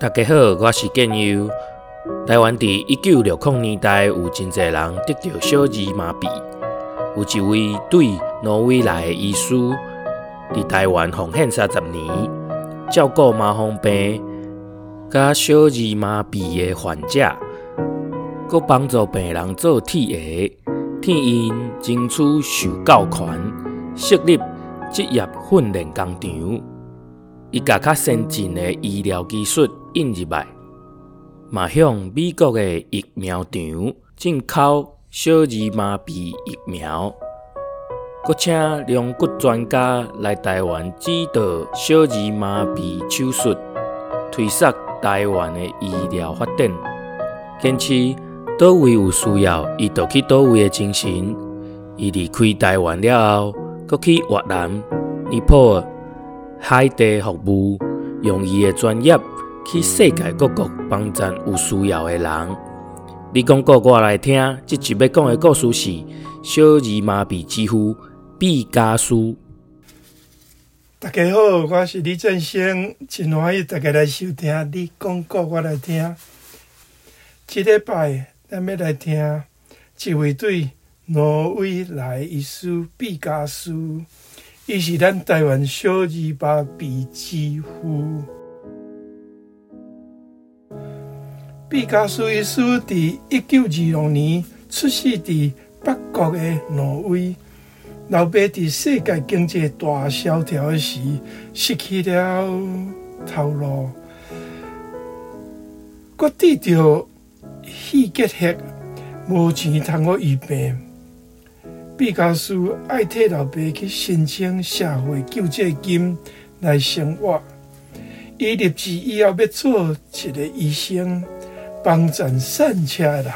大家好，我是建佑。台湾伫一九六零年代有真侪人得到小儿麻痹，有一位对挪威来的医师伫台湾奉献三十年，照顾麻风病甲小儿麻痹的患者，搁帮助病人做铁鞋，替因争取受教权，设立职业训练工场，伊甲较先进的医疗技术引入来。嘛向美国的疫苗厂进口小儿麻痹疫苗，搁请龙骨专家来台湾指导小儿麻痹手术，推动台湾的医疗发展。坚持倒位有需要，伊就去倒位的精神。伊离开台湾了后，搁去越南、尼泊尔、海地服务，用伊的专业。去世界各国帮助有需要的人。你讲过我来听，这集要讲的故事是小儿麻痹之父毕加索。大家好，我是李振兴，真欢喜大家来收听。你讲过我来听，这礼拜咱要来听一位对挪威来医师毕加索，伊是咱台湾小儿麻痹之父。毕加索医师伫一九二六年出世伫北国的挪威，老爸伫世界经济大萧条时失去了头路，阁得着肺结核，无钱通好医病。毕加索爱替老爸去申请社会救济金来生活，伊立志以后要做一个医生。帮助善车的人，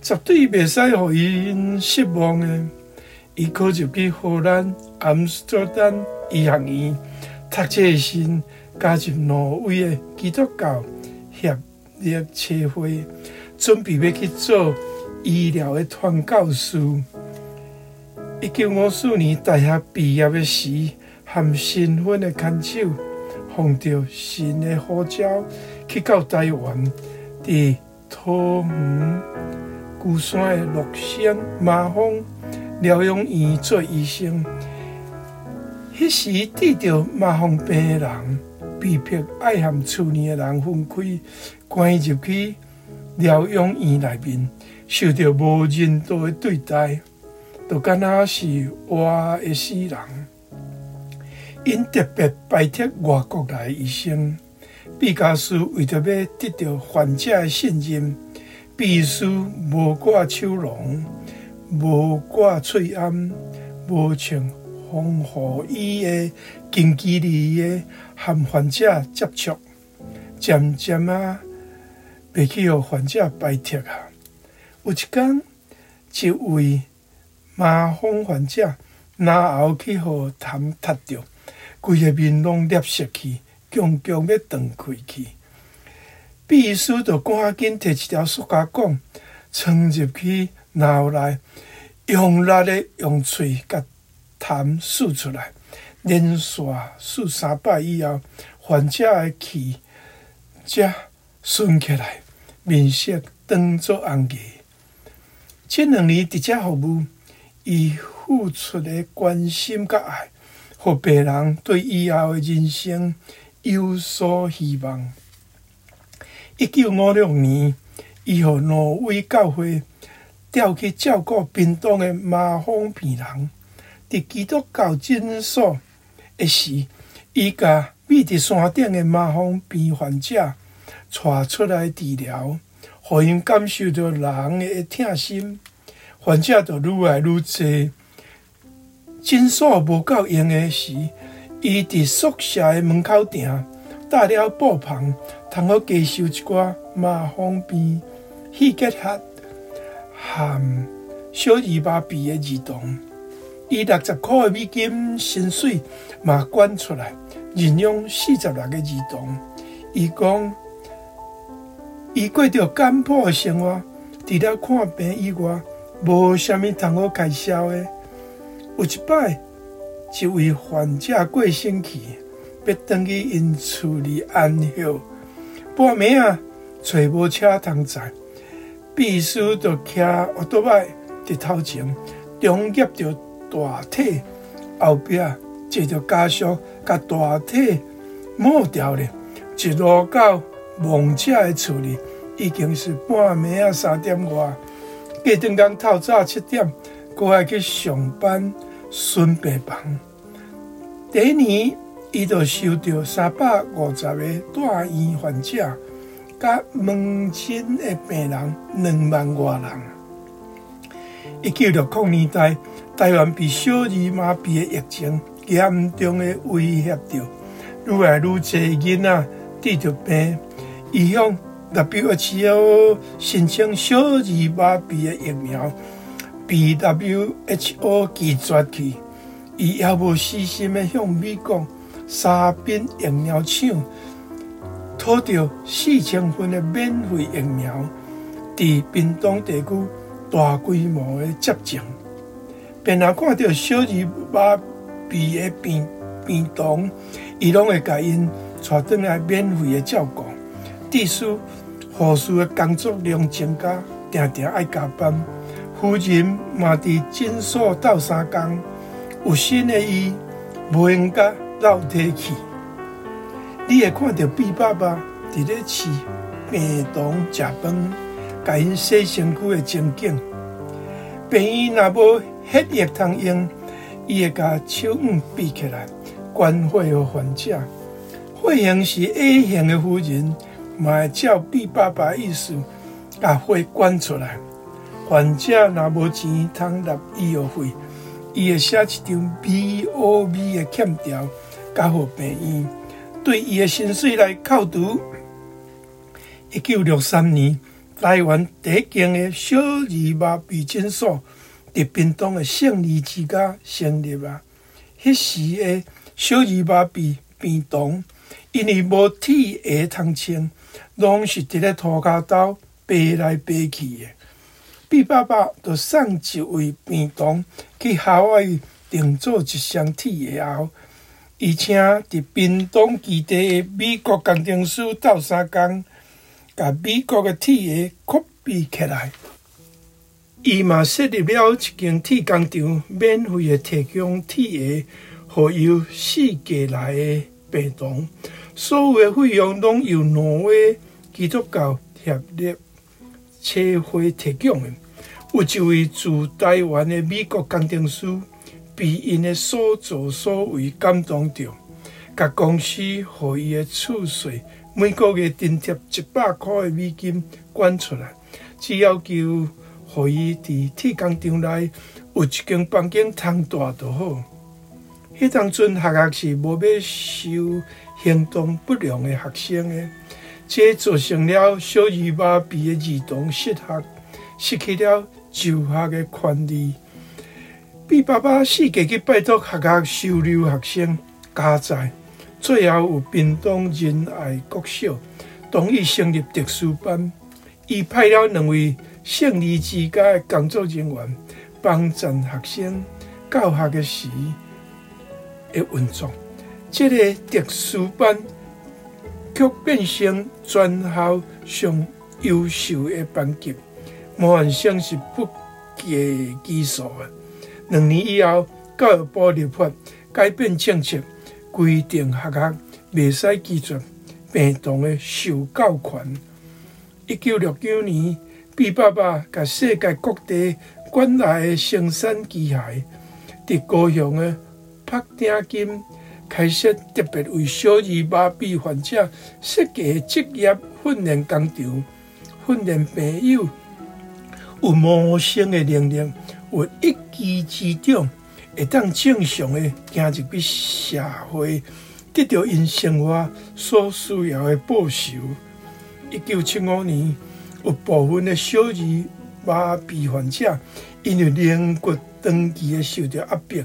绝对袂使互因失望的。伊考入去荷兰阿姆斯特丹医学院读册时，加入挪威的基督教协力协会，准备要去做医疗的传教士。一九五四年大学毕业的时，含身份的牵手，奉着神的呼召去到台湾。伫桃园龟山的乐仙麻风疗养院做医生，迄时得着麻风病的人，被迫爱和厝里的人分开，关入去疗养院内面，受到无人道的对待，就敢若是活的死人。因特别拜托外国来的医生。毕加索为着要得到患者的信任，必须无挂手笼、无挂喙罨、无穿防护衣的近距离的和患者接触，渐渐啊，被去予患者排斥啊。有一天，一位麻风患者拿后去予痰踢着，规个面拢脸色去。强强要断开去，必须着赶紧摕一条塑胶管，冲入去脑内，用力的用喙甲痰吐出来，连续数三摆以后，患者的气才顺起来，面色当作红个。这两年伫遮服务，伊付出的关心甲爱，互病人对以后的人生。有所希望。一九五六年，伊互挪威教会调去照顾屏东的麻风病人。伫基督教诊所的时，伊甲秘伫山顶的麻风病患者带出来治疗，互因感受到人的疼心。患者就愈来愈多。诊所无够用的时，伊伫宿舍的门口埕搭了布棚，通好接受一寡麻风病、肺结核含小二麻痹的儿童。伊六十块的美金薪水嘛捐出来，认养四十六个儿童。伊讲，伊过着简朴的生活，除了看病以外，无啥物通好开销的。有一摆。一位患者过身去，要转去因厝里安歇，半暝啊，找无车通载，必须着骑奥多麦伫头前，中夹着大体，后壁坐着家属，甲大体抹掉咧，一路到梦者的厝里，已经是半暝啊三点外。过顿工透早七点，阁爱去上班孙病房。第一年，伊就收到三百五十个大院患者，甲门诊的病人两万多人。一九六零年代，台湾被小儿麻痹的疫情严重的威胁着，愈来愈侪囡仔得着病，伊向 WHO 申请小儿麻痹的疫苗，被 WHO 拒绝去。伊也无细心的向美国沙宾疫苗厂讨到四千份的免费疫苗，伫屏东地区大规模的接种。便若看到小儿麻痹的病病童，伊拢会甲因带转来免费的照顾。致使护士的工作量增加，定定爱加班。夫人嘛伫诊所斗相共，有心的伊无闲甲老体去。你会看到毕爸爸伫咧饲病童食饭，甲因洗身躯的情景。病院若无血液通用，伊会甲手腕闭起来，关火予患者。血型是 A 型的夫人。嘛会照毕爸爸意思，把血关出来。患者若无钱通入医药费，伊会写一张 B O V 的欠条，交予病院，对伊的薪水来扣除。一九六三年，台湾第一间的小儿麻痹诊所伫屏东的胜利之家成立啊。迄时的小儿麻痹病童，因为无铁鞋通穿。拢是伫咧涂骹兜爬来爬去的。毕爸爸就送一位病童去夏威夷订做一双铁鞋后，伊请伫屏东基地的美国工程师斗相共，甲美国的铁鞋 copy 起来。伊嘛设立了一间铁工厂，免费的提供铁鞋，互由世界来的病童，所有的费用拢由挪威。基督教协力车会提供的，有一位驻台湾的美国工程师被因的所作所为感动着，甲公司予伊的厝税每个月津贴一百块的美金捐出来，只要求予伊伫铁工厂内有一间房间通住就好。迄当阵学校是无要收行动不良的学生诶。这造成了小儿麻痹儿童失学，失去了就学的权利。毕爸爸四界去拜托学校收留学生加载，最后有屏东仁爱国小同意成立特殊班，伊派了两位胜利之家的工作人员帮助学生教学的时的运作。这个特殊班。却变成全校上优秀的班级，模范生是不计其数的。两年以后，教育部立法改变政策，规定学校未使拒绝病童的受教权。一九六九年，毕爸爸甲世界各地赶来的生产机械，伫高雄的柏鼎金。开设特别为小儿麻痹患者设计的职业训练工场，训练朋友有谋生的能力，有一技之长，会当正常的行入去社会，得到因生活所需要的报酬。一九七五年，有部分的小儿麻痹患者因为连骨长期的受到压迫，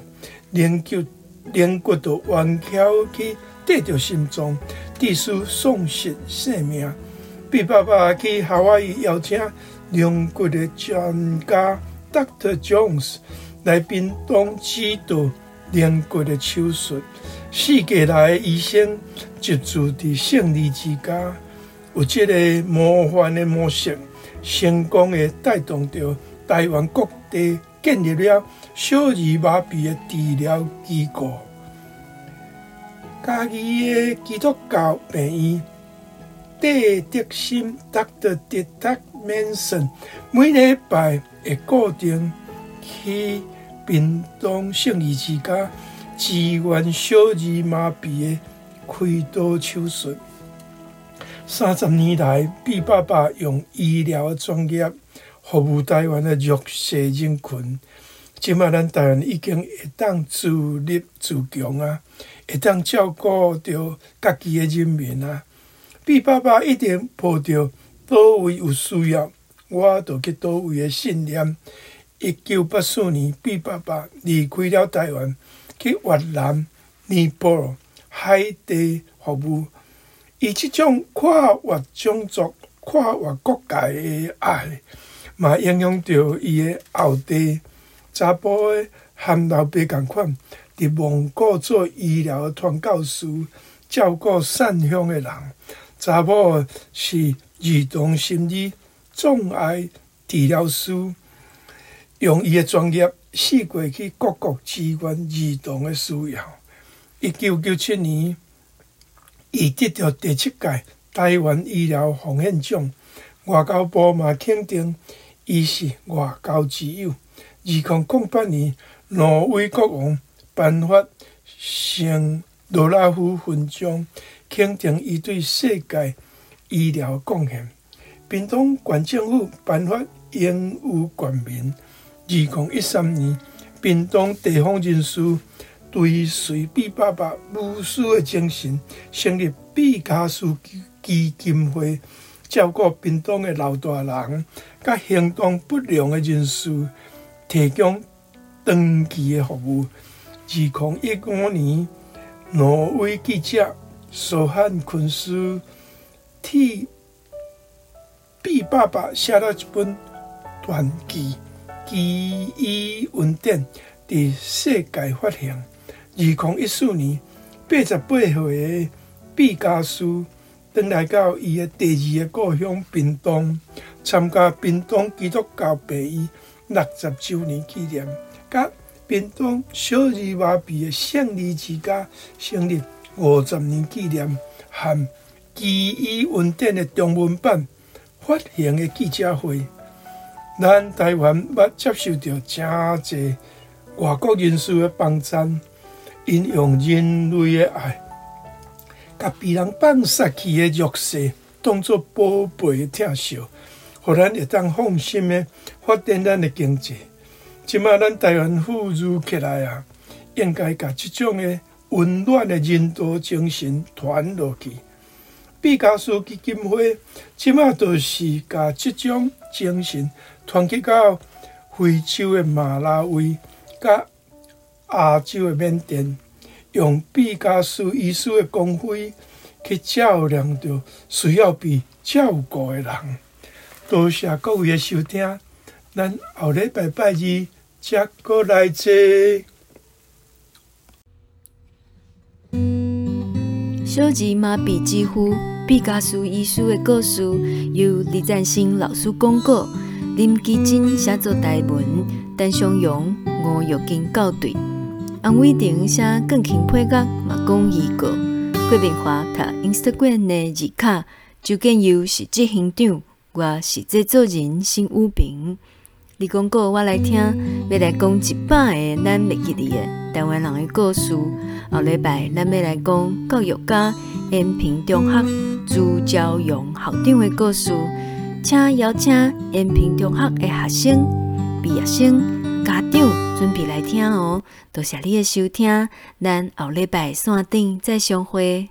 连骨。连骨都弯翘去得着心脏，致使丧失生命。毕爸爸去夏威夷邀请连骨的专家 Dr. Jones 来宾东指导连骨的手术。世界来的医生就住伫胜利之家，有这个模范的模式，成功的带动着台湾各地建立了小儿麻痹的治疗机构。家己的基督教病院戴德森 Doctor Ted Manson 每礼拜会固定去屏东圣二之家支援小儿麻痹的开刀手术。三十年来，毕爸爸用医疗专业服务台湾的弱势人群。今麦咱台湾已经会当自立自强啊，会当照顾着家己的人民啊。毕爸爸一定抱着倒位有需要，我就去倒位的信念。一九八四年，毕爸爸离开了台湾，去越南、尼泊尔、海地服务。以这种跨越种族、跨越国界的爱，嘛影响着伊的后代。查甫的和老爸共款，伫蒙古做医疗传教士，照顾善乡的人。查某是儿童心理障碍治疗师，用伊的专业，四过去各国支援儿童的需要。一九九七年。伊得到第七届台湾医疗奉献奖，外交部嘛肯定伊是外交之友。二零零八年，挪威国王颁发圣罗拉夫勋章，肯定伊对世界医疗贡献。屏东县政府颁发荣誉冠名。二零一三年，屏东地方人士。对随毕爸爸无私的精神，成立毕加斯基金会，照顾屏东的老大人，甲行动不良的人士，提供长期的服务。二零一五年，挪威记者苏汉昆斯替毕爸爸写了一本传记《奇异恩典》，伫世界发行。二零一四年，八十八岁的毕加苏登来到伊的第二个故乡屏东，参加屏东基督教白衣六十周年纪念，甲屏东小儿麻痹的圣二之家成立五十年纪念，和奇异恩典的中文版发行的记者会，咱台湾捌接受到真侪外国人士的帮赞。因用人类的爱，甲被人放杀去的弱势当作宝贝的疼惜，互咱会当放心的发展咱的经济。即马咱台湾富裕起来啊，应该甲即种的温暖的人道精神传落去。毕加索基金会即马就是甲即种精神传去到非洲的马拉维，甲。亚洲的缅甸用毕加苏医师的光辉去照亮着需要被照顾的人。多谢各位的收听，咱后礼拜拜二再过来坐。小儿麻痹之父毕加苏医师的故事由李赞新老师讲过，林基金写作台文，陈松阳、吴玉金校对。洪伟霆写钢琴配乐，嘛讲预告。郭明华读 Instagram 的字卡，周建佑是执行长，我是制作人辛武平。你讲过我来听，要来讲一百个咱袂记得的台湾人的故事。后礼拜咱要来讲教育家延平中学朱朝阳校长的故事，请邀请延平中学的学生、毕业生、家长。准备来听哦，多谢你的收听，咱后礼拜线顶再相会。